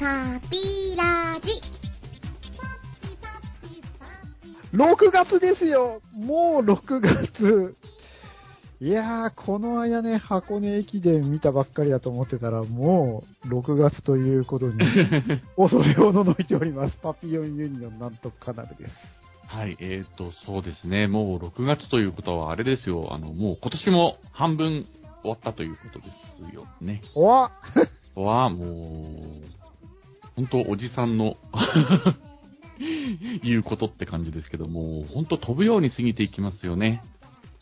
パピラジ。6月ですよもう6月いやー、この間ね、箱根駅伝見たばっかりだと思ってたら、もう6月ということに、恐れをののいております。パピヨンユニオンなんとかなるです。はい、えっ、と、そうですね。もう6月ということはあれですよ。あの、もう今年も半分終わったということですよね。おわは、もう、本当おじさんの 言うことって感じですけども、本当飛ぶように過ぎていきますよね。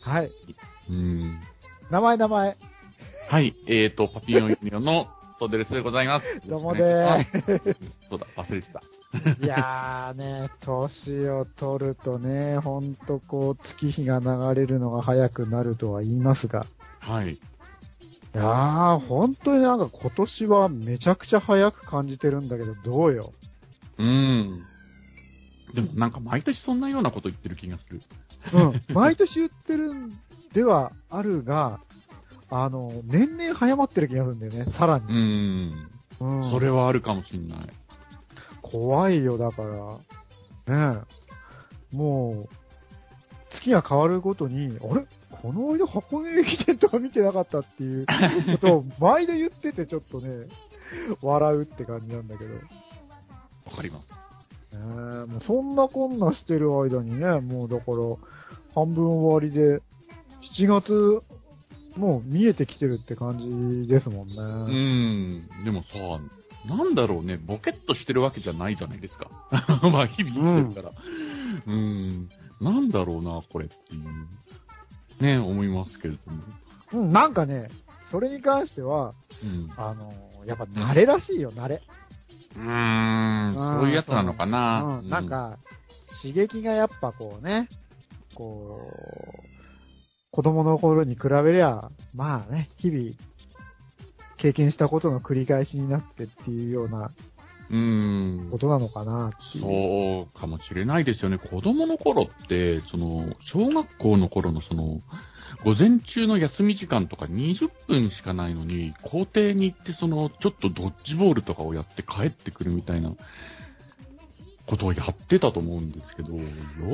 はい。うん。名前名前。はい、えっ、と、パピヨンユニオンのトデレスでございます。どうもでー そうだ、忘れてた。す。いやーね、年を取るとね、ほんとこう、月日が流れるのが早くなるとは言いますが、はい。いやー、本当になんか今年はめちゃくちゃ早く感じてるんだけど、どうよ。うん。でもなんか毎年そんなようなこと言ってる気がする。うん。毎年言ってるんではあるが、あの、年々早まってる気がするんだよね、さらうに。ん。うん。それはあるかもしんない。怖いよ、だから。ねえ。もう、月が変わるごとに、あれ？この間箱根駅伝とか見てなかったっていうことを毎度言っててちょっとね、笑うって感じなんだけど。ねわかります。えもうそんなこんなしてる間にね、もうだから、半分終わりで、7月、もう見えてきてるって感じですもんね。うん。でもさ、なんだろうね、ボケっとしてるわけじゃないじゃないですか。まあ、日々生きてるから。うん。なんだろうな、これっていう。ね、思いますけれども。うん、なんかね、それに関しては、うん。あの、やっぱ慣れらしいよ、慣れ。うーん、そういうやつなのかな。うん、なんか、刺激がやっぱこうね、こう、子供の頃に比べりゃ、まあね、日々、経験したことの繰り返しになってっていうようなうん。ことなのかな。そうかもしれないですよね。子供の頃って、その、小学校の頃のその、午前中の休み時間とか20分しかないのに、校庭に行ってその、ちょっとドッジボールとかをやって帰ってくるみたいなことをやってたと思うんですけど、よ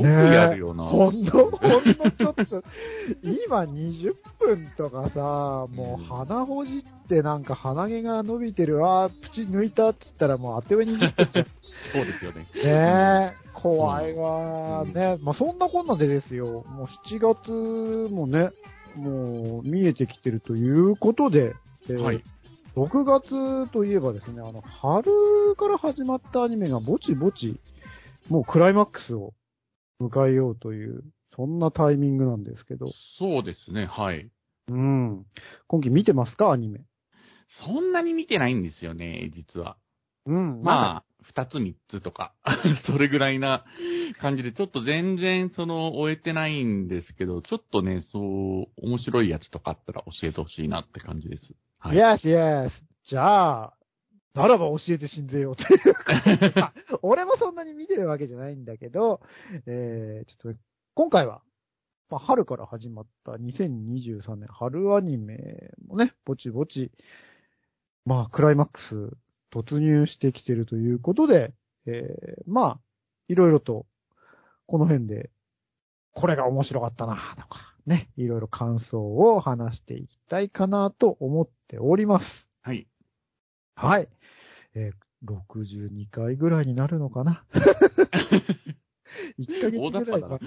くやるよな。ほんの、ほんのちょっと、今20分とかさ、もう鼻ほじってなんか鼻毛が伸びてる、あー、プチ抜いたって言ったらもうあっという間に20分じゃん。そうですよね。ねえ、怖いわーね。まあ、そんなこんなでですよ。もう7月もね、もう見えてきてるということで、えーはい。6月といえばですね、あの、春から始まったアニメがぼちぼち、もうクライマックスを迎えようという、そんなタイミングなんですけど。そうですね、はい。うん。今期見てますか、アニメ？そんなに見てないんですよね、実は。うん。まあ、二つ三つとか、それぐらいな感じで、ちょっと全然その終えてないんですけど、ちょっとね、そう、面白いやつとかあったら教えてほしいなって感じです。あ、はい。Yes, yes. じゃあ、ならば教えて死んぜよっていうか まあ俺もそんなに見てるわけじゃないんだけど、えー、ちょっと、今回は、まあ、春から始まった2023年春アニメもね、ぼちぼち、まあ、クライマックス突入してきてるということで、えー、まあ、いろいろと、この辺で、これが面白かったな、とか、ね、いろいろ感想を話していきたいかなと思っております。はい。はい。えー、62回ぐらいになるのかな ?1 ヶ月ぐらいは。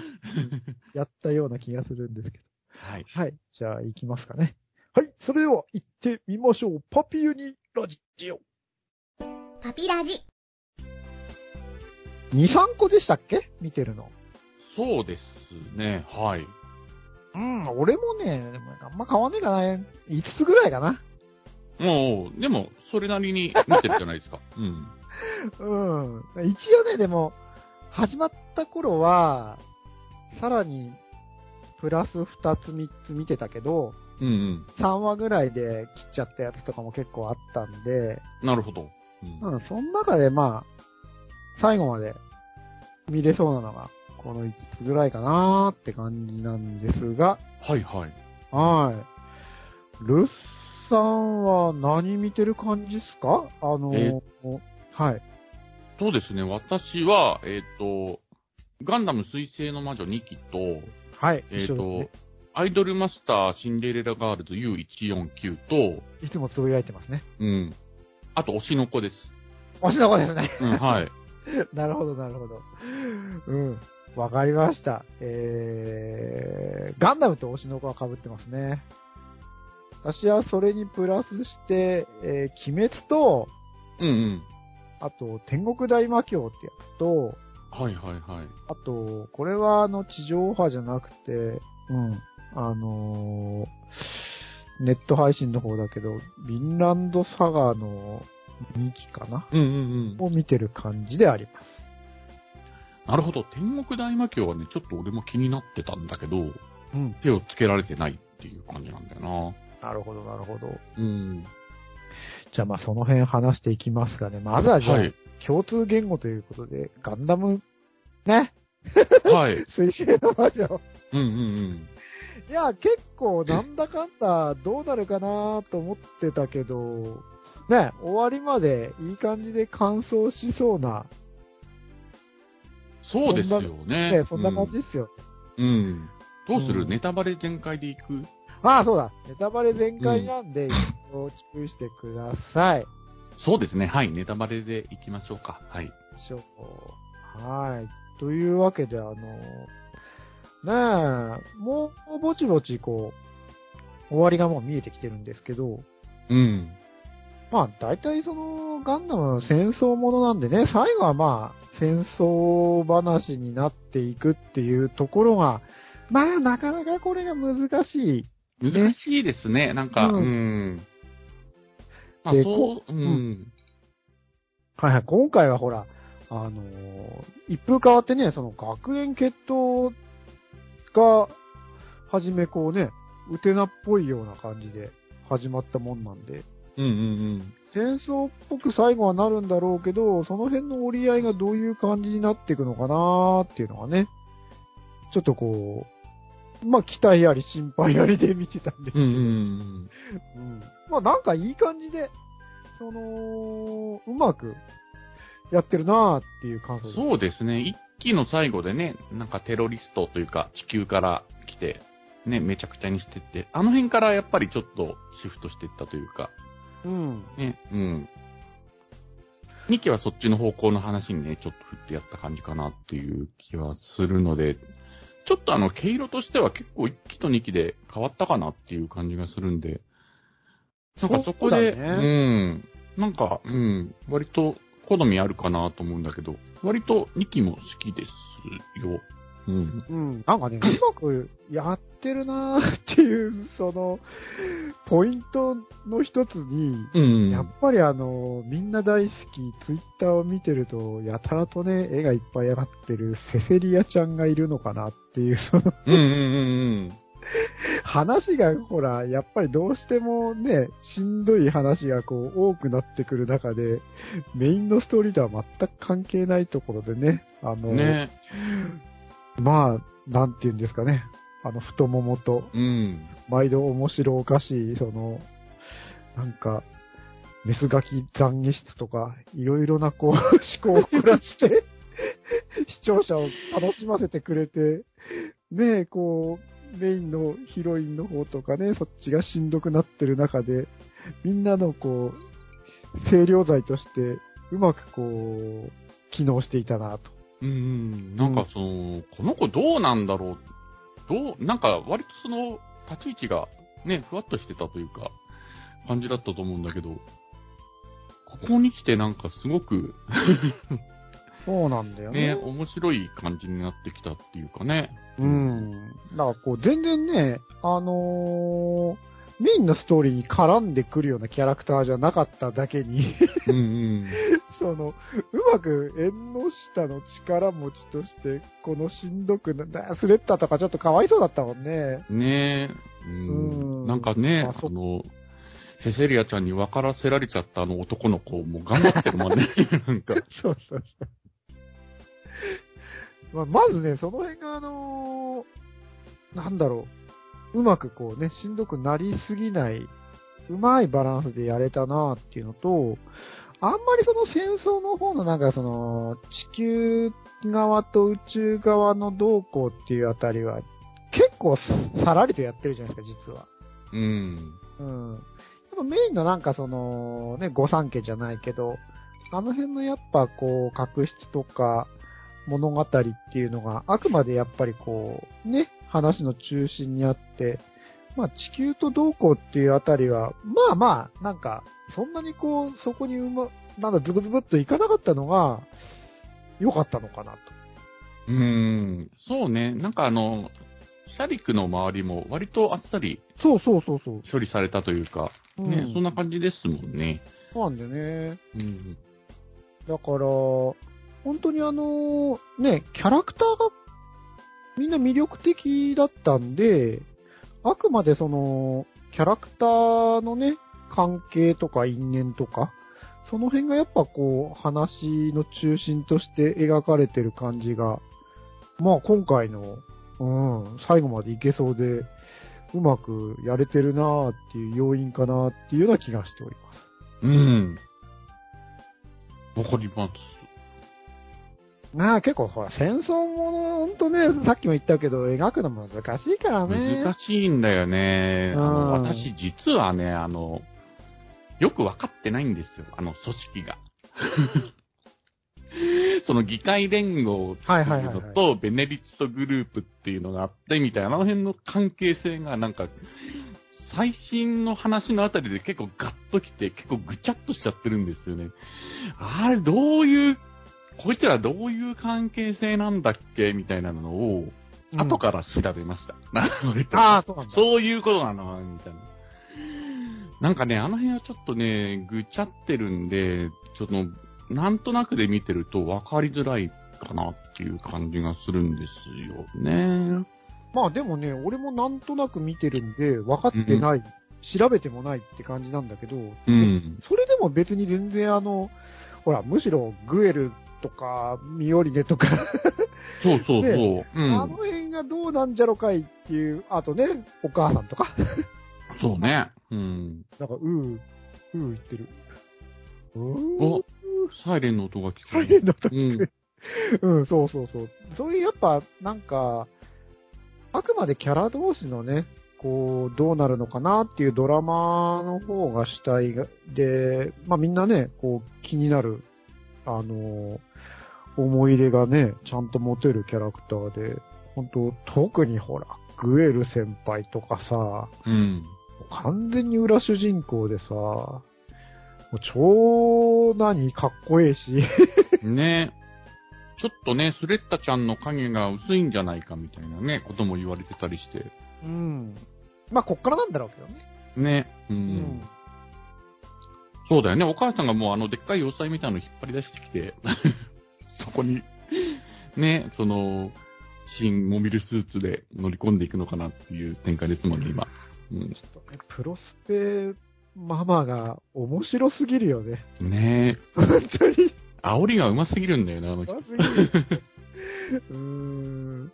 やったような気がするんですけど。はい。はい。じゃあ行きますかね。はい。それでは行ってみましょう。パピユニラジオ。パピラジ。2、3個でしたっけ？見てるの。そうですね、はい。うん、俺もね、あんま変わんねえかな。5つぐらいかな。もう、でも、それなりに見てるじゃないですか。うん。うん。一応ね、でも、始まった頃は、さらに、プラス2つ3つ見てたけど、うんうん。3話ぐらいで切っちゃったやつとかも結構あったんで、なるほど。うんうん、その中でまあ、最後まで見れそうなのが、この5つぐらいかなーって感じなんですが、はいはい。はい。ルッさんは何見てる感じですか？あの、えはい。そうですね、私は、えっ、と、ガンダム水星の魔女2期と、はい。えっ、と、一緒ですアイドルマスターシンデレラガールズ U149 と、ね。いつもつぶやいてますね。うん。あと、推しの子です。推しの子ですね。うん、はい。なるほど、なるほど。うん。わかりました。えー、ガンダムと推しの子は被ってますね。私はそれにプラスして、えー、鬼滅と、うんうん。あと、天国大魔教ってやつと、はいはいはい。あと、これはあの、地上波じゃなくて、うん、あのーネット配信の方だけど、ヴィンランドサガの2期かな？うんうんうん。を見てる感じであります。なるほど。天国大魔教はね、ちょっと俺も気になってたんだけど、うん。手をつけられてないっていう感じなんだよな。なるほど、なるほど。うん。じゃあまあその辺話していきますがね、まずはじゃあ、はい。共通言語ということで、ガンダム、ね、はい。水星の魔女。うんうんうん。いや、結構なんだかんだどうなるかなと思ってたけど、ね、終わりまでいい感じで完走しそうな、そうですよね。ね、そんな感じですよ。うん。うん。どうする、うんネタバレ全開でいく？ああ、そうだ。ネタバレ全開なんで、一応注意してください。そうですね。はい。ネタバレでいきましょうか。はい。しょう。はい。というわけで、あの、ねえ、もうぼちぼちこう、終わりがもう見えてきてるんですけど、うん。まあ大体そのガンダムの戦争ものなんでね、最後はまあ戦争話になっていくっていうところが、まあなかなかこれが難しい。難しいですね。なんか、ううんん。まあでこ、そうう。うんはいはい、今回はほら、あのー一風変わってね、その学園決闘が、はじめこうね、ウテナっぽいような感じで始まったもんなんで、うんうん戦争っぽく最後はなるんだろうけど、その辺の折り合いがどういう感じになっていくのかなーっていうのがね、ちょっとこう、まあ期待あり心配ありで見てたんですけど、うん。うんうんうんまあなんかいい感じで、その、うまくやってるなーっていう感想うん。です。そうですね。一期の最後でね、なんかテロリストというか、地球から来て、ね、めちゃくちゃにしてって、あの辺からやっぱりちょっとシフトしていったというか、うん。ね、うん。2期はそっちの方向の話にね、ちょっと振ってやった感じかなっていう気はするので、ちょっとあの、毛色としては結構1期と2期で変わったかなっていう感じがするんで、なんかそこで、そうだねうん、なんか、うん、割と好みあるかなと思うんだけど、割と2期も好きですよ。うん。うん。なんかね、うまくやってるなーっていう、その、ポイントの一つに、うん。やっぱりあの、みんな大好き、ツイッターを見てると、やたらとね、絵がいっぱい上がってるセセリアちゃんがいるのかなっていう、その、うんうんうん話がほら、やっぱりどうしてもね、しんどい話がこう多くなってくる中で、メインのストーリーとは全く関係ないところでね、あの、うん。ね。まあ、なんて言うんですかね、あの、太ももと、うん。毎度面白おかしい、その、なんか、メスガキ懺悔室とか、いろいろなこう、思考を凝らして、視聴者を楽しませてくれて、ねえ、こう、メインのヒロインの方とかね、そっちがしんどくなってる中で、みんなのこう、清涼剤として、うまくこう、機能していたなと。うん。なんかその、この子どうなんだろう。どう、なんか割とその、立ち位置がね、ふわっとしてたというか、感じだったと思うんだけど、ここに来てなんかすごく、そうなんだよね、面白い感じになってきたっていうかね。うん。だからこう、全然ね、あのーメインのストーリーに絡んでくるようなキャラクターじゃなかっただけに、うんうん。その、うまく縁の下の力持ちとして、このしんどくな、なスレッタとかちょっとかわいそうだったもんね。ねえ、ううんん。なんかね、あそあの、セセリアちゃんに分からせられちゃったあの男の子も頑張ってるもんね。なんか。そうそうそう。まあ、まずね、その辺があのーなんだろう、うまくこうね、しんどくなりすぎない、うまいバランスでやれたなっていうのと、あんまりその戦争の方のなんかその、地球側と宇宙側の動向っていうあたりは、結構さらりとやってるじゃないですか、実は。うん。うん。やっぱメインのなんかその、ね、御三家じゃないけど、あの辺のやっぱこう、確執とか、物語っていうのが、あくまでやっぱりこう、ね、話の中心にあって、まあ地球と同行っていうあたりは、まあまあ、なんか、そんなにこう、そこにうま、なんだ、ズブズブっといかなかったのが、良かったのかなと。うん。そうね。なんかあの、シャリクの周りも割とあっさりそうそうそうそう。処理されたというか、うんね、そんな感じですもんね。そうなんだよね。うん。だから、本当にあの、ね、キャラクターがみんな魅力的だったんで、あくまでその、キャラクターのね、関係とか因縁とか、その辺がやっぱこう、話の中心として描かれてる感じが、まあ今回の、うん、最後までいけそうで、うまくやれてるなーっていう要因かなーっていうような気がしております。うん。わかります。まあ結構ほら、戦争もの、ほんとね、さっきも言ったけど、描くの難しいからね。難しいんだよね。私実はね、あの、よくわかってないんですよ。あの、組織が。その議会連合ってはいうのと、ベネリットグループっていうのがあって、みたいな、あの辺の関係性がなんか、最新の話のあたりで結構ガッときて、結構ぐちゃっとしちゃってるんですよね。あれ、どういう、こいつらどういう関係性なんだっけみたいなのを、うん後から調べました。なるほど。ああ、そうなんだ。そういうことなのみたいな。なんかね、あの辺はちょっとね、ぐちゃってるんで、ちょっと、なんとなくで見てると分かりづらいかなっていう感じがするんですよね。まあでもね、俺もなんとなく見てるんで、分かってない、調べてもないって感じなんだけど、うん。それでも別に全然あの、ほら、むしろグエルとか、ミオリネとか、そうそうそう。ねうあのん。辺がどうなんじゃろかいっていう、あとね、お母さんとか、そうね。うん。なんか、うー、うー言ってる。うおー、サイレンの音が聞こサえる。イレンの音うん。うん、そうそうそう。そういうやっぱ、なんか、あくまでキャラ同士のね、こう、どうなるのかなっていうドラマの方が主体がで、まあみんなね、こう、気になる、あの、思い入れがね、ちゃんと持てるキャラクターで、本当特にほら、グエル先輩とかさ、うん。完全に裏主人公でさ、もう超何かっこええし、ねちょっとね、スレッタちゃんの影が薄いんじゃないかみたいなね、ことも言われてたりして。うん。まあこっからなんだろうけどね。ね。う。。うんそうだよね。お母さんがもうあのでっかい要塞みたいなの引っ張り出してきて、そこに、ね、その、新モビルスーツで乗り込んでいくのかなっていう展開ですもんね、今。うん。ちょっとね、プロスペママが面白すぎるよね。ね本当に。煽りがうますぎるんだよな、あの人。うーん。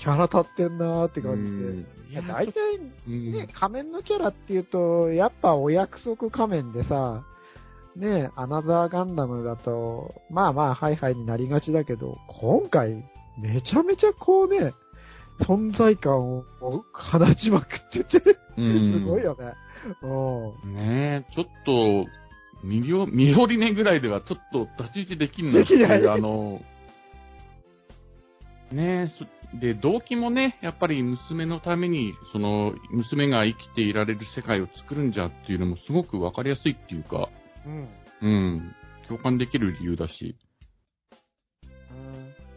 キャラ立ってんなーって感じうんで。いや、大体うんね、仮面のキャラっていうと、やっぱお約束仮面でさ、ね、アナザーガンダムだと、まあまあ、ハイハイになりがちだけど、今回、めちゃめちゃこうね、存在感を放ちまくってて、うんすごいよね。うん。ねえ、ちょっと、ミリオ、ミオリネぐらいではちょっと立ち位置できんのできないあの、ねえ、そで、動機もね、やっぱり娘のために、その、娘が生きていられる世界を作るんじゃっていうのもすごくわかりやすいっていうか、うん。うん、共感できる理由だし、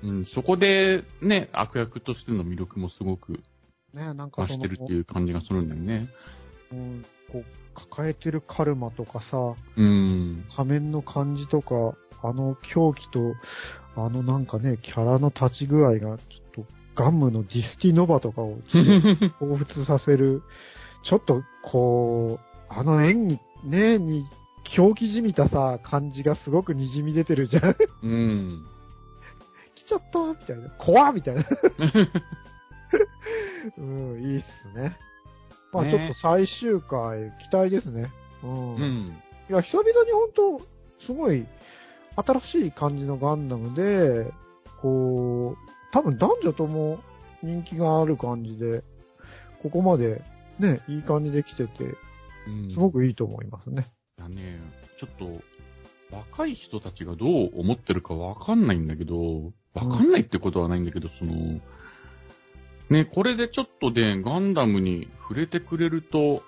うんうん、そこでね、悪役としての魅力もすごくねなんか増してるっていう感じがするんだよね。うんこう、抱えてるカルマとかさ、うん。仮面の感じとか、あの狂気と、あのなんかね、キャラの立ち具合が、ちょっとガムのディスティノバとかを 彷彿させる、ちょっとこう、あの演技、ね、に、狂気じみたさ、感じがすごく滲み出てるじゃん。うん。来ちゃったみたいな。怖っみたいな。うん、いいっすね。まあねちょっと最終回、期待ですね。うん。うん。いや、久々に本当すごい新しい感じのガンダムで、こう、多分男女とも人気がある感じで、ここまでね、いい感じで来てて、うんすごくいいと思いますね。だね、ちょっと、若い人たちがどう思ってるかわかんないんだけど、わかんないってことはないんだけど、その、ね、これでちょっとね、ガンダムに触れてくれると、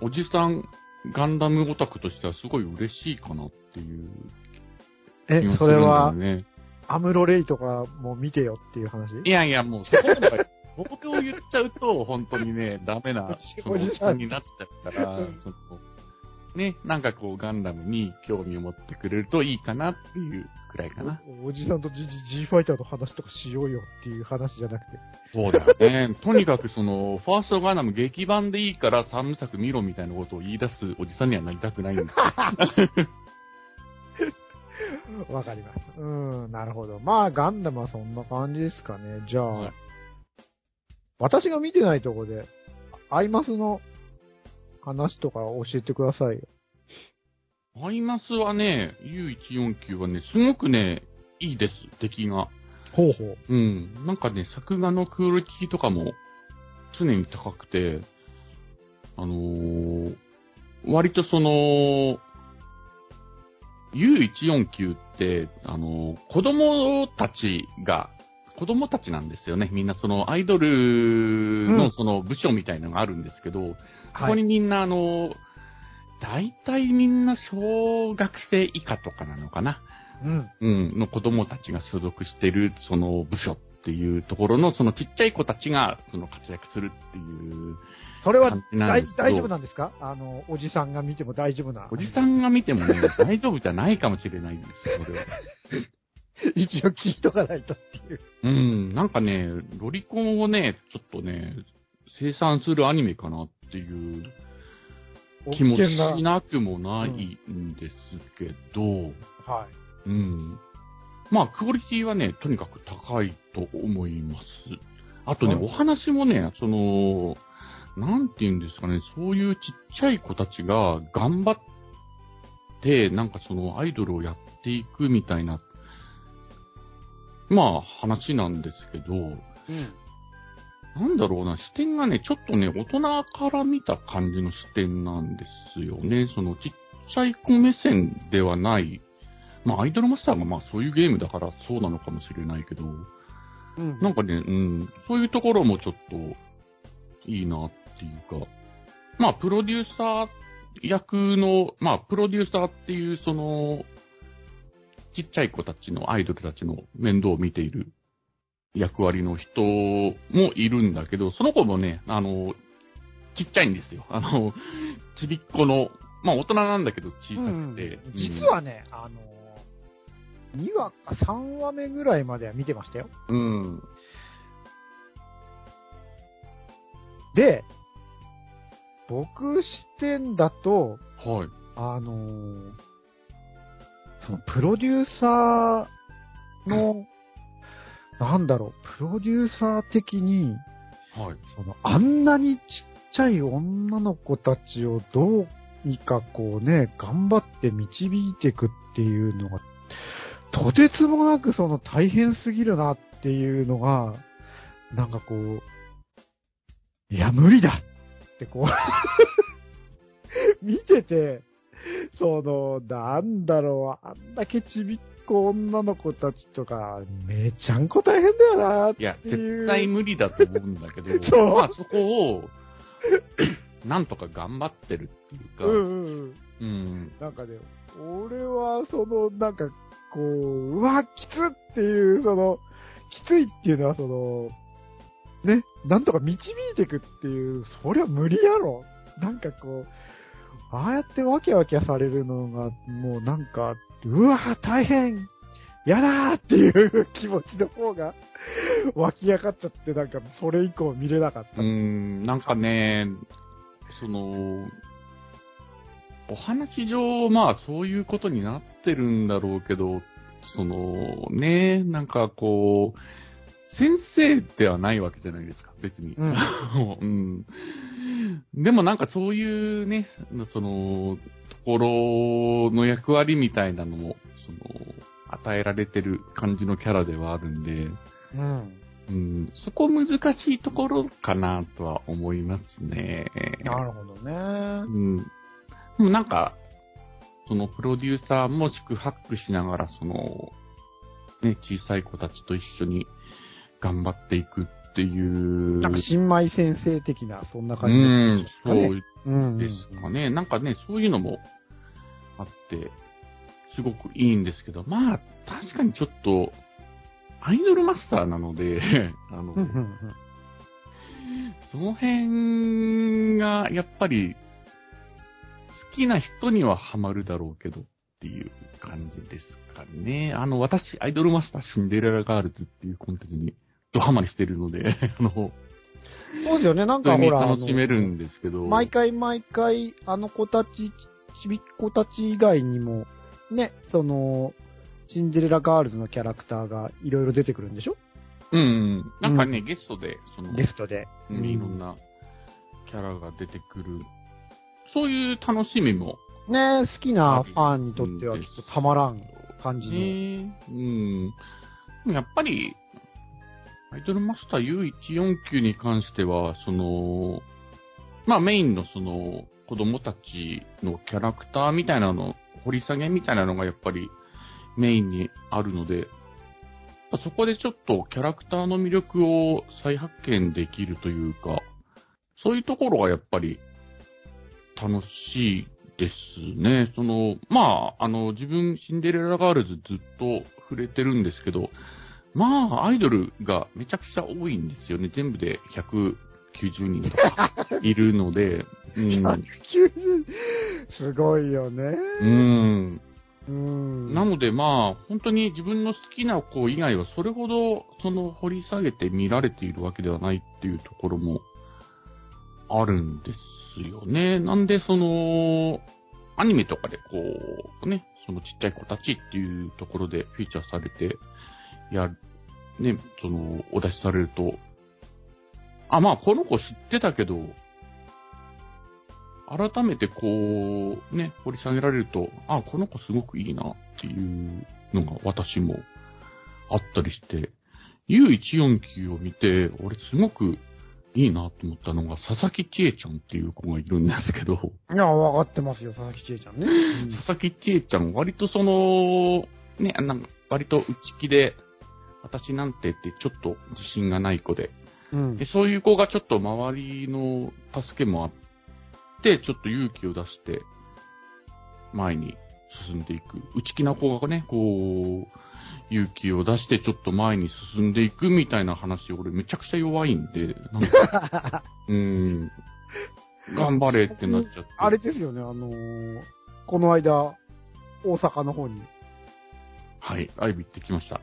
おじさんガンダムオタクとしてはすごい嬉しいかなっていうえ気が、するんだよそれは、ね。アムロレイとかも見てよっていう話？いやいや、もうそこまで、僕を言っちゃうと、本当にね、ダメな、おじさん人になっちゃうから、ね、なんかこう、ガンダムに興味を持ってくれるといいかなっていうくらいかな。おおじさんと G, G ファイターの話とかしようよっていう話じゃなくて。そうだよね。とにかくその、ファーストガンダム劇版でいいから3部作見ろみたいなことを言い出すおじさんにはなりたくないんですよ。わかります。うん、なるほど。まあ、ガンダムはそんな感じですかね。じゃあ、はい私が見てないとこで、アイマスの話とか教えてくださいよ。アイマスはね、U149 はね、すごくね、いいです、出来が。ほうほう。うん。なんかね、作画のクオリティとかも常に高くて、あのー割とその、U149 って、あのー子供たちが、子供たちなんですよね。みんなそのアイドルうんのその部署みたいなのがあるんですけど、そこにみんなあの、大体みんな小学生以下とかなのかな？うん。うん、の子供たちが所属してる、その部署っていうところの、そのちっちゃい子たちが、その活躍するっていうそれは大丈夫なんですか？あの、おじさんが見ても大丈夫な。おじさんが見てもね、大丈夫じゃないかもしれないんですよ、それは。一応聞いとかないとっていう。うん、なんかね、ロリコンをね、ちょっとね、生産するアニメかなっていう気もしなくもないんですけど、はい。うん。まあ、クオリティはね、とにかく高いと思います。あとね、はいお話もね、その、なんて言うんですかね、そういうちっちゃい子たちが頑張って、なんかそのアイドルをやっていくみたいな、まあ話なんですけど、うん。なんだろうな、視点がね、ちょっとね、大人から見た感じの視点なんですよね。そのちっちゃい子目線ではない。まあ、アイドルマスターがまあそういうゲームだからそうなのかもしれないけど、うん。なんかね、うん、そういうところもちょっといいなっていうか、まあ、プロデューサー役の、まあ、プロデューサーっていうその、ちっちゃい子たちのアイドルたちの面倒を見ている役割の人もいるんだけど、その子もね、あの、ちっちゃいんですよ。あの、ちびっこの、まあ大人なんだけど小さくて。うん実はね、あの、2話か3話目ぐらいまでは見てましたよ。うん、で、僕視点だと、はい。あのーそのプロデューサーの、なんだろう、プロデューサー的に、はい。その、あんなにちっちゃい女の子たちをどうにかこうね、頑張って導いていくっていうのが、とてつもなくその大変すぎるなっていうのが、なんかこう、いや、無理だってこう、見てて、その、なんだろう、あんだけちびっこ女の子たちとか、めちゃんこ大変だよなっていや。絶対無理だと思うんだけど、そうまあそこを、なんとか頑張ってるっていうか、うんうんうん。うん。なんかね、俺は、その、なんか、こう、うわ、きつっていう、その、きついっていうのは、その、ね、なんとか導いていくっていう、そりゃ無理やろ。なんかこう、ああやってわけわけされるのが、もうなんか、うわ、大変やだーっていう気持ちの方が湧き上がっちゃって、なんか、それ以降見れなかった。うん、なんかね、その、お話上、まあそういうことになってるんだろうけど、その、ね、なんかこう、先生ではないわけじゃないですか、別に。うん うんでもなんかそういうね、その、ころの役割みたいなのも、その、与えられてる感じのキャラではあるんで、うん。うん、そこ難しいところかなとは思いますね。なるほどね。うん。でもなんか、そのプロデューサーも宿泊しながら、その、ね、小さい子たちと一緒に頑張っていくっていう。なんか新米先生的な、そんなう感じん、そねううんですかね。なんかね、そういうのもあって、すごくいいんですけど、まあ、確かにちょっと、アイドルマスターなので、あの、うんうんうんその辺が、やっぱり、好きな人にはハマるだろうけどっていう感じですかね。あの、私、アイドルマスターシンデレラガールズっていうコンテンツにドハマりしてるので、あの、そうですよね、なんかほら、楽しめるんあですけど。の毎回毎回、あの子たち、ちびっ子たち以外にも、ね、その、シンデレラガールズのキャラクターがいろいろ出てくるんでしょ？うんうん。なんかね、うんゲストで、その、ゲストで。うんいろんなキャラが出てくる。そういう楽しみも。ね、好きなファンにとってはきっとたまらん感じの。ねうん。やっぱり、アイドルマスター U149 に関しては、その、まあメインのその、子供たちのキャラクターみたいなの、掘り下げみたいなのがやっぱりメインにあるので、そこでちょっとキャラクターの魅力を再発見できるというか、そういうところがやっぱり楽しいですね。その、まあ、あの、自分、シンデレラガールズずっと触れてるんですけど、まあ、アイドルがめちゃくちゃ多いんですよね。全部で190人とかいるので、うん。190すごいよね。うん。うん。なのでまあ、本当に自分の好きな子以外はそれほど、その掘り下げて見られているわけではないっていうところもあるんですよね。なんでその、アニメとかでこう、ね、そのちっちゃい子たちっていうところでフィーチャーされて、やる、ね、その、お出しされると、あ、まあこの子知ってたけど、改めてこう、ね、掘り下げられると、あ、この子すごくいいなっていうのが私もあったりして、U149 を見て、俺すごくいいなと思ったのが、佐々木千恵ちゃんっていう子がいるんですけど、いや、わかってますよ、佐々木千恵ちゃんね。佐々木千恵ちゃん、割とその、ね、なんか割と内気で、私なんてってちょっと自信がない子で、うんで、そういう子がちょっと周りの助けもあって、ちょっと勇気を出して、前に進んでいく。内気な子がね、こう、勇気を出してちょっと前に進んでいくみたいな話、俺めちゃくちゃ弱いんで、なんか、うーん、頑張れってなっちゃって。あれですよね、あのーこの間、大阪の方に。はい、アイビ行ってきました。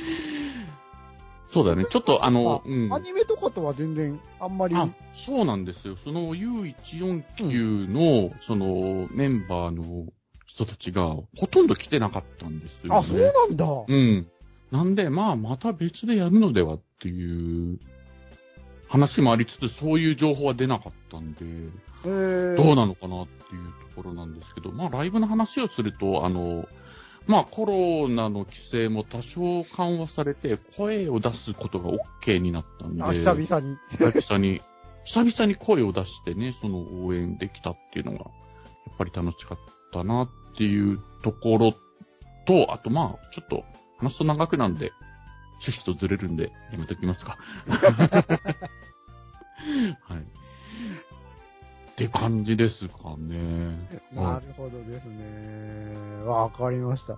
そうだね、ちょっとあの、うん。アニメとかとは全然、あんまり。あ、そうなんですよ。その U149 の、そのメンバーの人たちがほとんど来てなかったんですよ、あ、ね。そうなんだ。うん。なんで、まあ、また別でやるのではっていう話もありつつ、そういう情報は出なかったんで、えー、どうなのかなっていうところなんですけど、まあ、ライブの話をすると、あの、まあ、コロナの規制も多少緩和されて、声を出すことが OK になったんで、あ、久々に。久々に、久々に声を出してね、その応援できたっていうのが、やっぱり楽しかったなっていうところと、あとまあ、ちょっと話すと長くなんで、趣旨とずれるんで、やめときますか。はい。って感じですかね。なるほどですね。わかりました。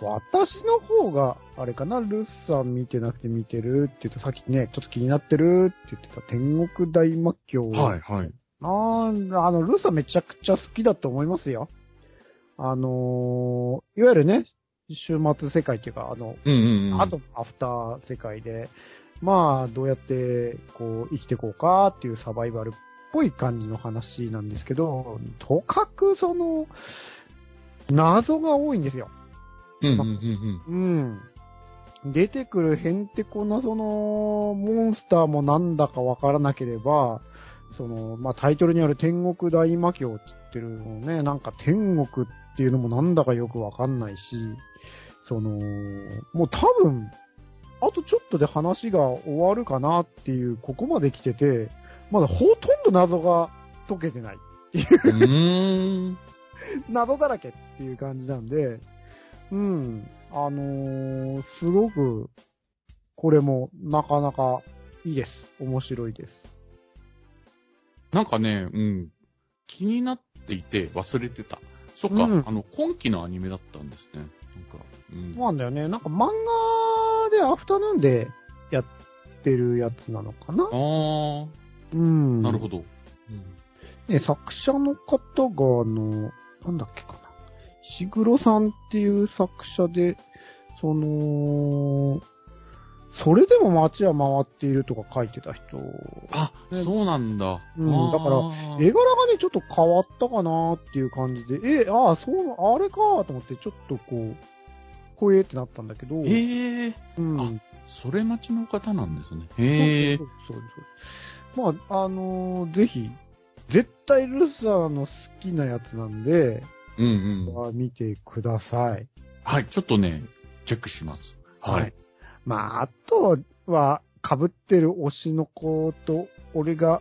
私の方が、あれかな、ルッさん見てなくて見てるって言って、さっきね、ちょっと気になってるって言ってた天国大魔教。はい、はい。なんあの、ルーさんめちゃくちゃ好きだと思いますよ。あのーいわゆるね、週末世界っていうか、あの、うんうんうん。あとアフター世界で、まあ、どうやって、こう、生きていこうかっていうサバイバルっぽい感じの話なんですけど、とかく、その、謎が多いんですよ。うんうんうんうん。出てくるへんてこなその、モンスターもなんだかわからなければ、その、まあ、タイトルにある天国大魔教っってるのね、なんか天国っていうのもなんだかよくわかんないし、その、もう多分、あとちょっとで話が終わるかなっていう、ここまで来てて、まだほとんど謎が解けてないっていう。謎だらけっていう感じなんで、うん、あのーすごく、これもなかなかいいです。面白いです。なんかね、うん。気になっていて忘れてた。そっか、うんあの、今期のアニメだったんですね。なんか、うん。そうなんだよね。なんか漫画でアフタヌーンでやってるやつなのかな？あー、うん。なるほど。うんね、作者の方が、あの、なんだっけかな。石黒さんっていう作者で、その、それでも街は回っているとか書いてた人。あ、ねそうなんだ。うんだから絵柄がね、ちょっと変わったかなっていう感じで、え、ああ、そう、あれかと思って、ちょっとこう、ほえーってなったんだけど、へえ、うん。あそれ待ちの方なんですね。へえ。そうそうそうまあ、あのーぜひ、絶対ルサーの好きなやつなんで、うんうん。まあ見てください。はい、ちょっとね、チェックします。はい。。まあ、あとは、被ってる推しの子と、俺が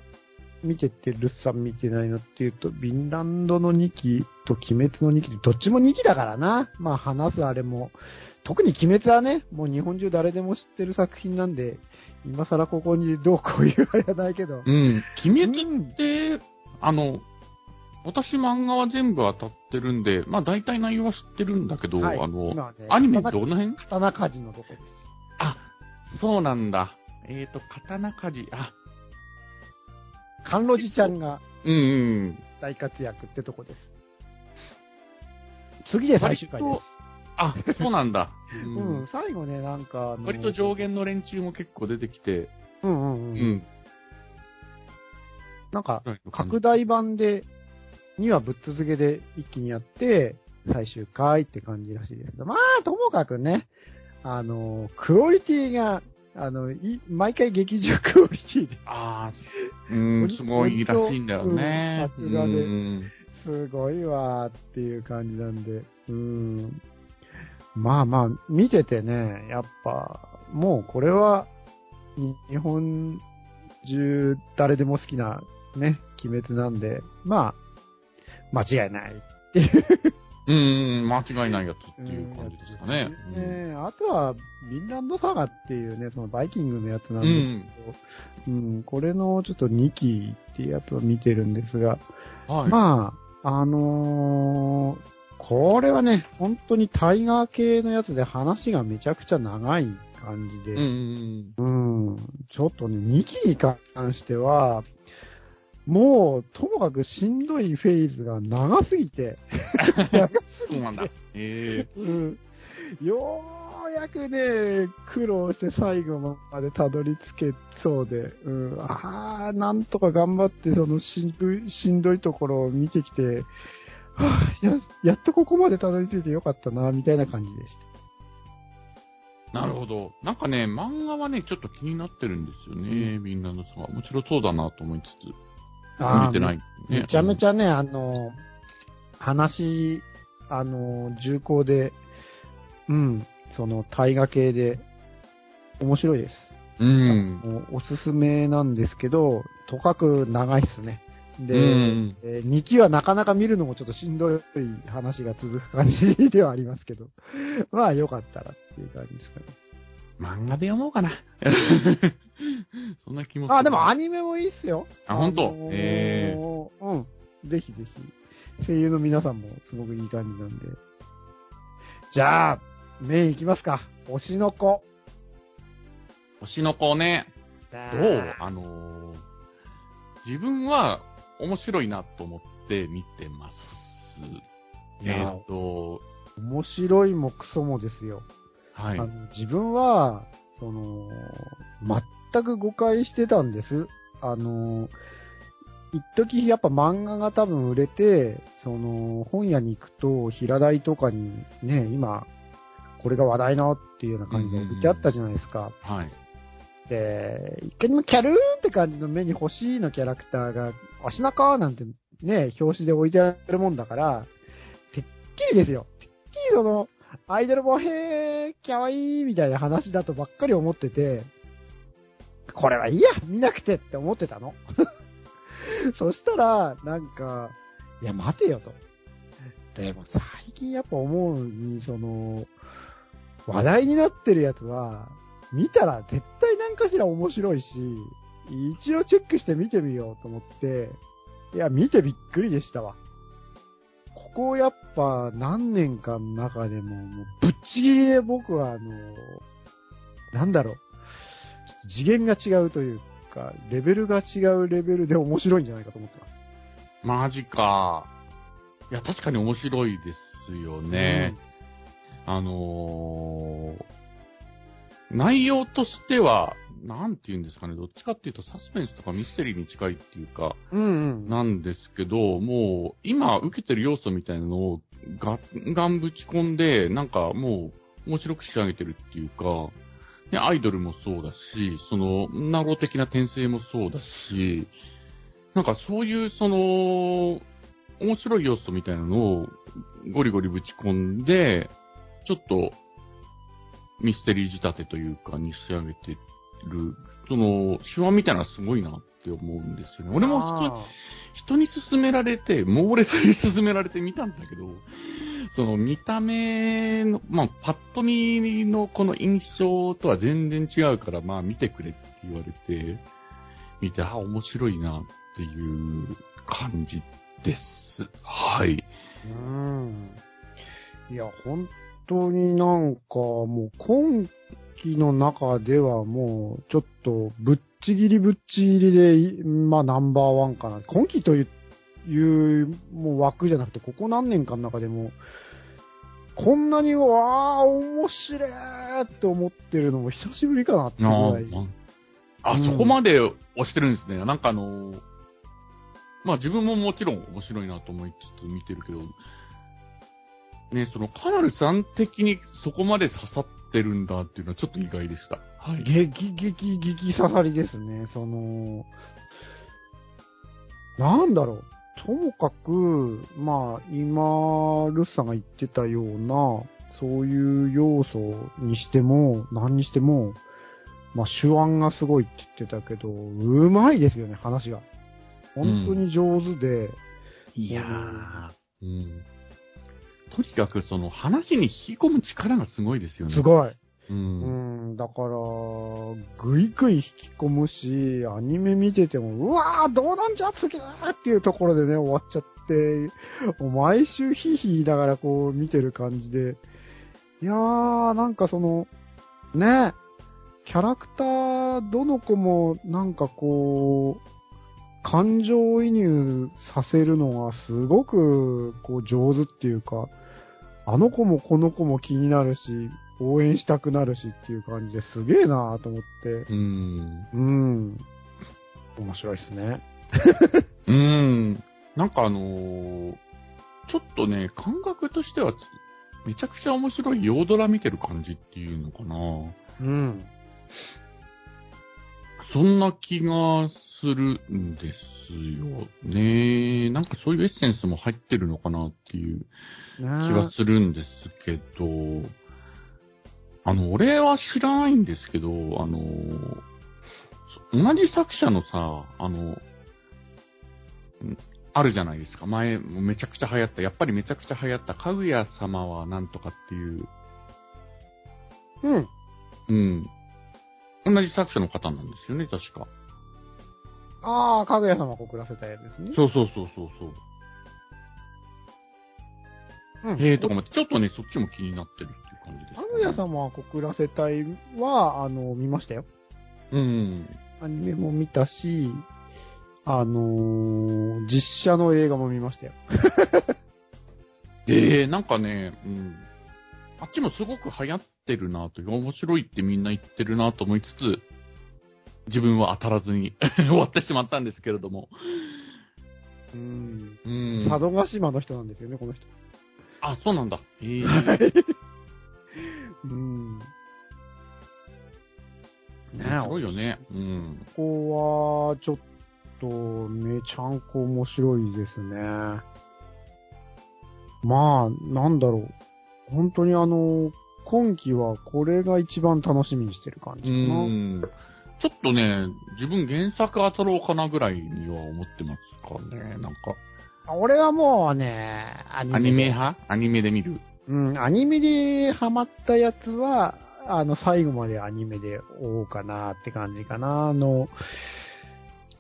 見てて、ルッサン見てないのっていうと、ヴィンランドの2期と鬼滅の2期で、どっちも2期だからな。まあ、話すあれも。特に鬼滅はね、もう日本中誰でも知ってる作品なんで、今更ここにどうこう言うあれはないけど。うん。鬼滅うんって、あの、私漫画は全部当たってるんで、まあ大体内容は知ってるんだけど、はいあの、ねアニメどの辺？刀鍛冶のとこです。あ、そうなんだ。えっ、ー、と、刀鍛冶、あ、甘露寺ちゃんがうんうん。大活躍ってとこです。次で最終回です。あ、そうなんだ。ううんん、最後ね、なんか、あの割と上限の連中も結構出てきて、うんうんううん。ん。なんか、拡大版で、2話ぶっ続けで一気にやって、最終回って感じらしいですけど、まあ、ともかくね、あの、クオリティが、あの、い毎回劇場クオリティで、ああ、うん、すごいらしいんだよね。うんさすがでうんすごいわーっていう感じなんで、うん。まあまあ、見ててね、やっぱ、もうこれは、に日本中誰でも好きなね、鬼滅なんで、まあ、間違いないっていううん、間違いないやつっていう感じですかね。ねあとは、ヴィンランドサガっていうね、そのバイキングのやつなんですけど、うん、これのちょっと2期っていうやつを見てるんですが、うんはい。まあ、あのーこれはね、本当にタイガー系のやつで話がめちゃくちゃ長い感じで、うんうんうん、ちょっとね、2期に関しては、もう、ともかくしんどいフェーズが長すぎて、長すぎてそうなんだ。え。うん、ようやくね、苦労して最後までたどり着けそうで、うん、ああ、なんとか頑張ってそのしんどいしんどいところを見てきて、はあ、ややっとここまでたどり着いてよかったな、みたいな感じでしー、なるほど。なんかね、漫画はね、ちょっと気になってるんですよね。みんなのさ、面白そうだなと思いつつ。た。見てない、ね。めちゃめちゃね、あの、話、あの、重厚で、うん、その、大河系で、面白いです。うん。おすすめなんですけど、とかく長いっすね。で、うんえ2期はなかなか見るのもちょっとしんどい話が続く感じではありますけど、まあよかったらっていう感じですかね。漫画で読もうかな。そんな気もする。あ、でもアニメもいいっすよ。あ本当？のーへうん。ぜひぜひ。声優の皆さんもすごくいい感じなんで。じゃあ、メインいきますか。推しの子。星の子ね、どう？あのー自分は面白いなと思って見てます。えっ、と、面白いもクソもですよ。はい。自分は、その、全く誤解してたんです。あの、一時やっぱ漫画が多分売れて、その、本屋に行くと、平台とかにね、今、これが話題のっていうような感じで置いてあったじゃないですか。はい。で、一回もキャルーンって感じの目に欲しいのキャラクターが、推しの子なんてね、表紙で置いてあるもんだから、てっきりですよ。てっきりその、アイドルもへー、きゃわいいみたいな話だとばっかり思ってて、これはいいや、見なくてって思ってたの。そしたら、なんか、いや、待てよと。でも最近やっぱ思うに、その、話題になってるやつは、見たら絶対何かしら面白いし、一応チェックして見てみようと思って、いや、見てびっくりでしたわ。ここやっぱ何年かの中でも、もうぶっちぎりで僕はあの、なんだろう、次元が違うというか、レベルが違うレベルで面白いんじゃないかと思ってます。マジか。いや、確かに面白いですよね。あのー内容としては、なんて言うんですかね、どっちかっていうとサスペンスとかミステリーに近いっていうか、うんうん。なんですけど、もう、今受けてる要素みたいなのをガンガンぶち込んで、なんかもう、面白く仕上げてるっていうか、ね、アイドルもそうだし、その、ナロー的な転生もそうだし、なんかそういう、その、面白い要素みたいなのをゴリゴリぶち込んで、ちょっと、ミステリー仕立てというか、に仕上げてる、その、手話みたいなのはすごいなって思うんですよね。俺も普通、あ人に勧められて、猛烈に勧められて見たんだけど、その見た目の、まあ、パッと見のこの印象とは全然違うから、まあ見てくれって言われて、見て、あ、面白いなっていう感じです。はい。ーうん。いや、本当になんかもう今期の中ではもうちょっとぶっちぎりぶっちぎりでい、まあナンバーワンかな。今期という、いうもう枠じゃなくて、ここ何年かの中でも、こんなに、わあ、面白いって思ってるのも久しぶりかなっていうぐあらい。まあ、うんそこまで押してるんですね。なんかあの、まあ自分ももちろん面白いなと思いつつ見てるけど、ね、そのカナルさん的にそこまで刺さってるんだっていうのはちょっと意外でした。はい。激、激、激刺さりですね。その、なんだろう。ともかく、まあ、今、ルッサが言ってたような、そういう要素にしても、何にしても、まあ、手腕がすごいって言ってたけど、うまいですよね、話が。本当に上手で、いやー、うん。とにかくその話に引き込む力がすごいですよね。すごい。う。うんん、だから、ぐいぐい引き込むし、アニメ見てても、うわー、どうなんじゃ次はっていうところでね、終わっちゃって、毎週ヒーヒー言いながらこう見てる感じで、いやー、なんかその、ね、キャラクター、どの子もなんかこう、感情移入させるのがすごくこう上手っていうか、あの子もこの子も気になるし、応援したくなるしっていう感じですげえなと思って、うん。うん。面白いっすね。うん。なんかあのーちょっとね、感覚としては、めちゃくちゃ面白い洋ドラ見てる感じっていうのかな。うん。そんな気がするんですよね。なんかそういうエッセンスも入ってるのかなっていう気がねするんですけど、あの、俺は知らないんですけど、あの、そ同じ作者のさ、あの、んあるじゃないですか。前、めちゃくちゃ流行った、やっぱりめちゃくちゃ流行った、かぐや様はなんとかっていう、うん。うん。同じ作者の方なんですよね、確か。ああ、かぐや様告らせたやつですね。そうそうそうそうそう。うん。へえとかも、ちょっとね、そっちも気になってるっていう感じです、かぐや様は告らせたいは、あの、見ましたよ。うん。アニメも見たし、あのー実写の映画も見ましたよ。ええなんかね、うん。あっちもすごく流行ってるなという、面白いってみんな言ってるなと思いつつ、自分は当たらずに 終わってしまったんですけれども。うん。うん。佐渡島の人なんですよね、この人。あ、そうなんだ。ええうん。ねえ、面白いよね。うん。ここは、ちょっとめちゃんこ面白いですね。まあ、なんだろう。本当にあの、今期はこれが一番楽しみにしてる感じうかな。ん。ちょっとね、自分原作当たろうかなぐらいには思ってますかね。なんか、俺はもうね、アニメアニメ派？アニメで見る？うん、アニメでハマったやつは、あの、最後までアニメで追おうかなって感じかな。あの、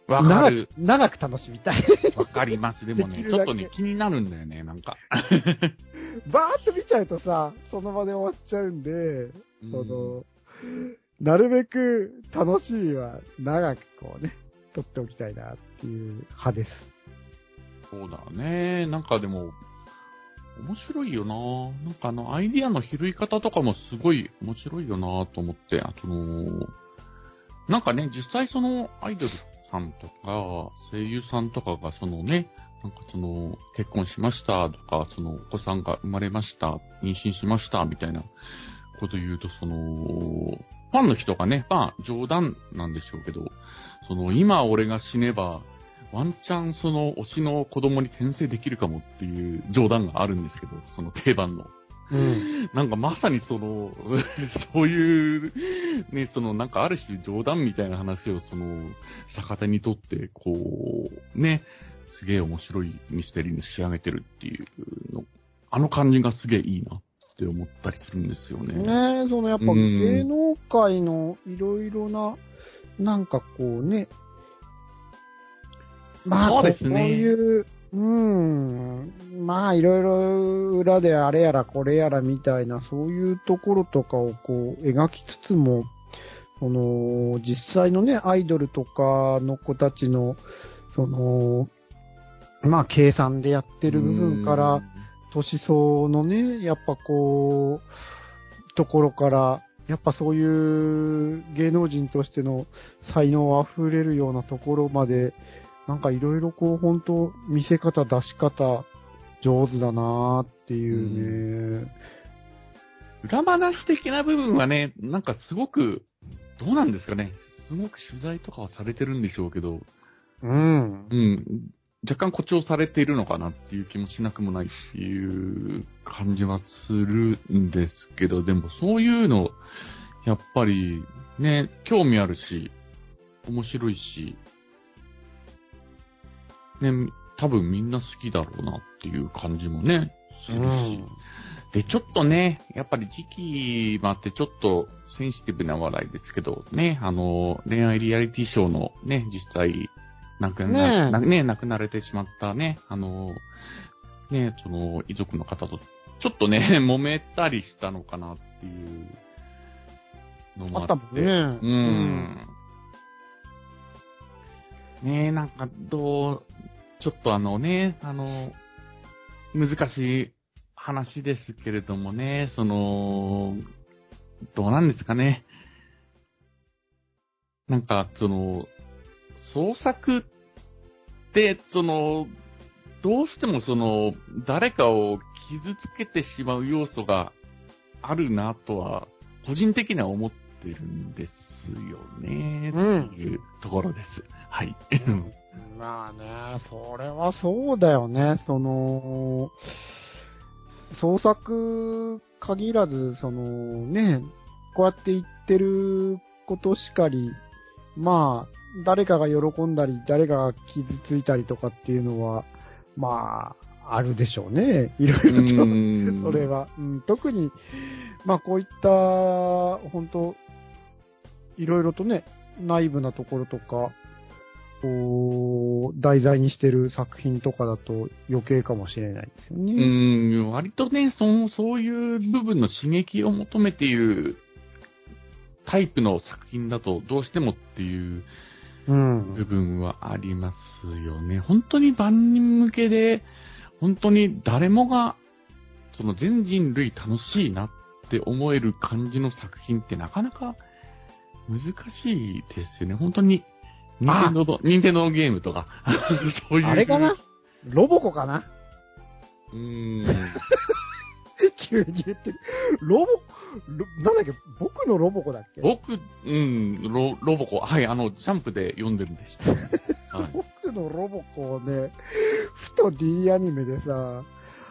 わかる。長く長く楽しみたい。わかります。でもね、ちょっとね、気になるんだよね、なんか。バーッと見ちゃうとさ、その場で終わっちゃうんで、うんその、なるべく楽しみは長くこうね、撮っておきたいなっていう派です。そうだね。なんかでも、面白いよななんかあの、アイディアの拾い方とかもすごい面白いよなと思って、あとの、なんかね、実際そのアイドルさんとか、声優さんとかがそのね、なんかその、結婚しましたとか、その、お子さんが生まれました、妊娠しました、みたいなこと言うと、その、ファンの人がね、まあ、冗談なんでしょうけど、その、今俺が死ねば、ワンチャンその推しの子供に転生できるかもっていう冗談があるんですけど、その定番の。うん。なんかまさにその、そういう、ね、そのなんかある種冗談みたいな話をその、逆手にとって、こう、ね、すげえ面白いミステリーに仕上げてるっていうの、あの感じがすげえいいなって思ったりするんですよね。ねえ、そのやっぱうん。芸能界のいろいろな、なんかこうね、まあ、そうですね。こういう、うん、まあいろいろ裏であれやらこれやらみたいな、そういうところとかをこう描きつつも、その、実際のね、アイドルとかの子たちの、その、まあ計算でやってる部分から、年相のね、やっぱこう、ところから、やっぱそういう芸能人としての才能あふれるようなところまで、なんかいろいろこう本当見せ方出し方上手だなーっていうね。裏話的な部分はね、なんかすごく、どうなんですかね。すごく取材とかはされてるんでしょうけど、うん。うん、若干誇張されているのかなっていう気もしなくもないっていう感じはするんですけど、でもそういうの、やっぱりね、興味あるし、面白いし、ね、多分みんな好きだろうなっていう感じもね、するし。で、ちょっとね、やっぱり時期もあってちょっとセンシティブな話題ですけど、ね、あの、恋愛リアリティショーのね、実際、亡くな、ねね、亡くなられてしまったね、あの、ね、その遺族の方と、ちょっとね、揉めたりしたのかなっていうのもあっ。あってたもんね。うん。ねえ、なんか、どう、ちょっとあのね、あの、難しい話ですけれどもね、その、どうなんですかね。なんか、その、創作って、その、どうしてもその、誰かを傷つけてしまう要素があるなとは、個人的には思ってるんですよね、うんっていうところです。はい。うんまあね、それはそうだよね。その、創作限らず、そのね、こうやって言ってることしかり、まあ、誰かが喜んだり、誰かが傷ついたりとかっていうのは、まあ、あるでしょうね。いろいろと。うんそれは、うん、特に、まあこういった、本当いろいろとね、内部なところとか、こう、題材にしてる作品とかだと余計かもしれないですようね。ん、割とね、その、そういう部分の刺激を求めているタイプの作品だとどうしてもっていううん。部分はありますよね。本当に万人向けで、本当に誰もが、その全人類楽しいなって思える感じの作品ってなかなか難しいですよね。本当に、任天堂の、任天堂のゲームとか、そういう。あれかな？ロボコかな？うーん。急に言ってる。ロボ、ロなんだっけ、僕のロボコだっけ？僕、うん、ロロボコ、はい、あの、ジャンプで読んでるんでした。はい、僕のロボコをね、ふと D アニメでさ、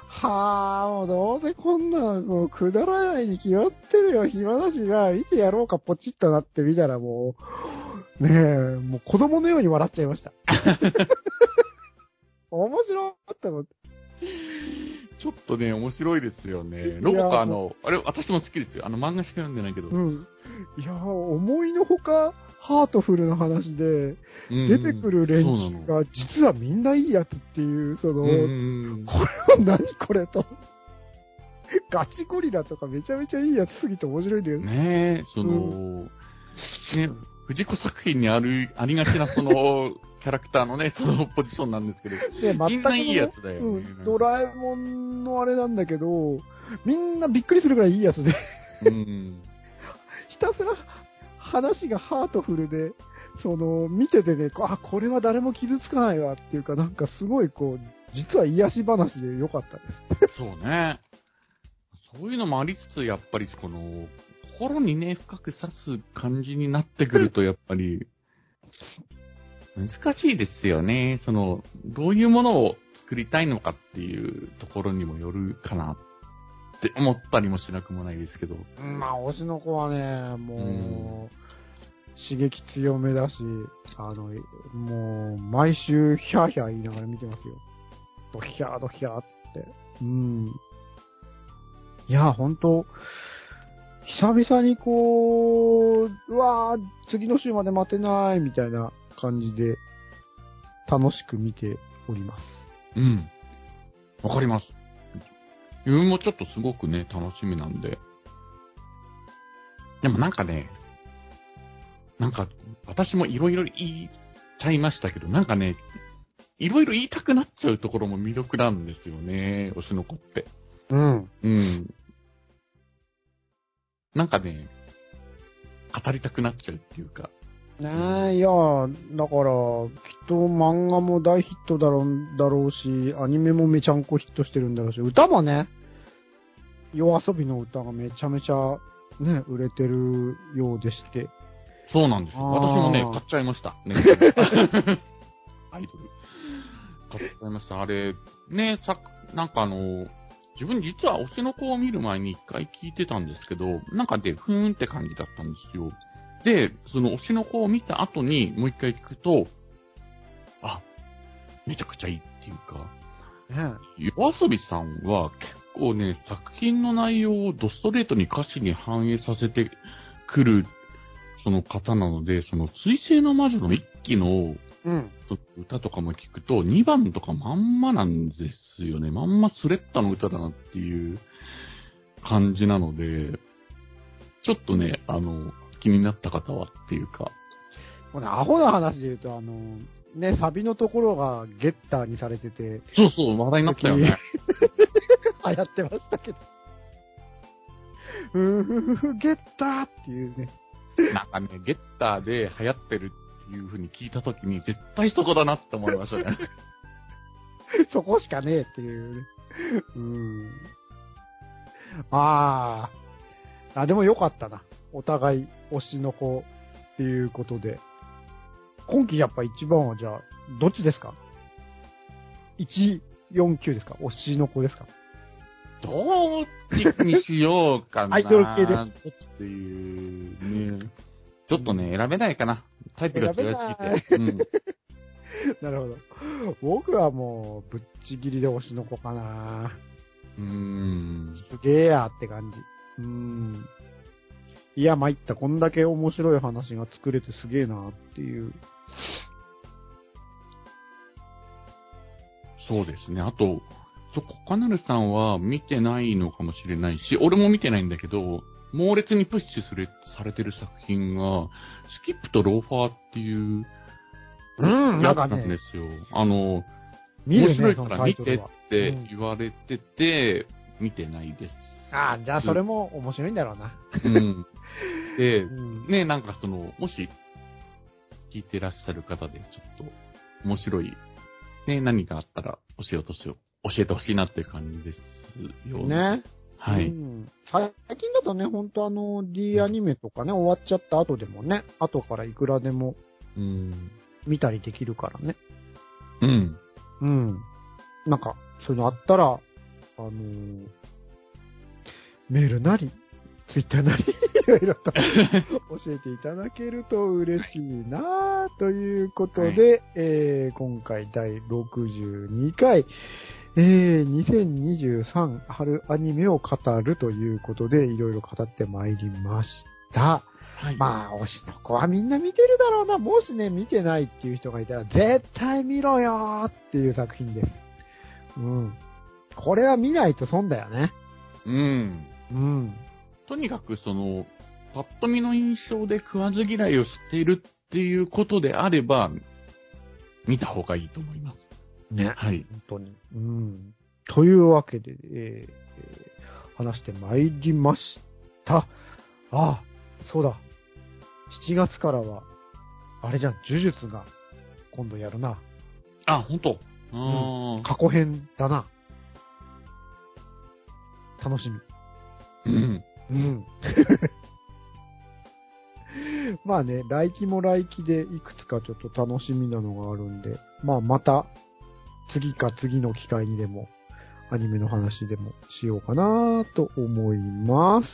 はあ、もうどうせこんなのもうくだらないに決まってるよ、暇だしな、見てやろうか、ポチッとなってみたらもう、ねえ、もう子供のように笑っちゃいました。面白かったもん。ちょっとね、面白いですよね。ロボコ、あの、あれ、私も好きですよ。あの、漫画しか読んでないけど。うん。いやー、思いのほか、ハートフルな話で、うん出てくる連中が、実はみんないいやつっていう、その、うんこれは何これと。ガチゴリラとかめちゃめちゃいいやつすぎて面白いんだよね。ねえ、その、ね、藤子作品にある、ありがちなその、キャラクターのね、そのポジションなんですけど、で、全くみんないいやつだよね。うん、ドラえもんのあれなんだけど、みんなびっくりするぐらいいいやつで、うん。ひたすら話がハートフルで、その、見ててね、あ、これは誰も傷つかないわっていうか、なんかすごいこう、実は癒し話で良かったです。そうね。そういうのもありつつ、やっぱりこの、心にね、深く刺す感じになってくると、やっぱり、難しいですよね。その、どういうものを作りたいのかっていうところにもよるかなって思ったりもしなくもないですけど。まあ、推しの子はね、もう、刺激強めだし、あの、もう、毎週ヒャーヒャー言いながら見てますよ。ドヒャードヒャーって。うん。いや、ほんと、久々にこう、うわー、次の週まで待てない、みたいな感じで、楽しく見ております。うん。わかります。自分もちょっとすごくね、楽しみなんで。でもなんかね、なんか、私もいろいろ言いちゃいましたけど、なんかね、いろいろ言いたくなっちゃうところも魅力なんですよね、推しの子って。うん。うん。なんかね、語りたくなっちゃうっていうか。ねえ、いや、だから、きっと漫画も大ヒットだろうだろうし、アニメもめちゃんこヒットしてるんだろうし、歌もね、夜遊びの歌がめちゃめちゃね、売れてるようでして。そうなんですよ。私もね、買っちゃいました。ね、アイドル。買っちゃいました。あれ、ね、さ、なんかあの、自分実は推しの子を見る前に一回聞いてたんですけど、なんかで、ふーんって感じだったんですよ。で、その推しの子を見た後にもう一回聞くと、あ、めちゃくちゃいいっていうか、ね夜遊びさんは結構ね、作品の内容をドストレートに歌詞に反映させてくる、その方なので、その、水星の魔女の一期のうん。歌とかも聞くと、2番とかまんまなんですよね。まんまスレッタの歌だなっていう感じなので、ちょっとね、あの、気になった方はっていうか、これアホな話で言うと、あの、ね、サビのところがゲッターにされてて、そうそう、話題になったよね。流行ってましたけど。うーふふふ、ゲッターっていうね。なんかね、ゲッターで流行ってるっていう風に聞いたときに、絶対そこだなって思いましたね。そこしかねえっていうね。うん。ああ。あ、でもよかったな。お互い推しの子っていうことで。今季やっぱ一番はじゃあ、どっちですか ?149 ですか？推しの子ですか？どっちにしようかな。アイドル系ですっていうね。ちょっとね、選べないかな。タイプが違いすぎ選べな。うん。なるほど。僕はもう、ぶっちぎりで推しの子かな。うーん。すげえやって感じ。うん。いや、参った。こんだけ面白い話が作れてすげえなっていう。そうですね。あと、そこかなるさんは見てないのかもしれないし、俺も見てないんだけど、猛烈にプッシュするされてる作品が、スキップとローファーっていう、うんやつなんですよ。あの、ね、面白いから見てっ。て言われてて、見てないです。ああ、じゃあそれも面白いんだろうな。うん。でう、ん。ね、なんかその、もし、聞いてらっしゃる方で、ちょっと、面白い、ね、何かあったら教えてほしい、教えてほしいなっていう感じですよね。はい。うん最近だとね、ほんとあの、D アニメとかね、終わっちゃった後でもね、後からいくらでもうん。見たりできるからね。うん。うん。なんか、そういうのあったら、あのーメールなり、ツイッターなり、いろいろと教えていただけると嬉しいなということで、えー今回第62回、えー2023春アニメを語るということで、いろいろ語ってまいりました。はい。まあ、推しの子はみんな見てるだろうな。もしね、見てないっていう人がいたら、絶対見ろよーっていう作品です。うん。これは見ないと損だよね。うん。うん。とにかくその、パッと見の印象で食わず嫌いをしているっていうことであれば、見た方がいいと思います。ね。はい。本当に。うん。というわけで、えーえー話してまいりました。ああ、そうだ。7月からは、あれじゃん、呪術が今度やるな。あ、本当。あ過去編だな。楽しみ。ーうん。うん。まあね、来期も来期でいくつかちょっと楽しみなのがあるんで、まあまた次か次の機会にでもアニメの話でもしようかなと思います。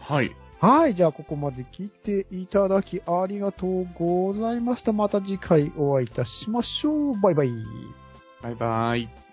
はい。はい、じゃあここまで聞いていただきありがとうございました。また次回お会いいたしましょう。バイバイ。バイバイ。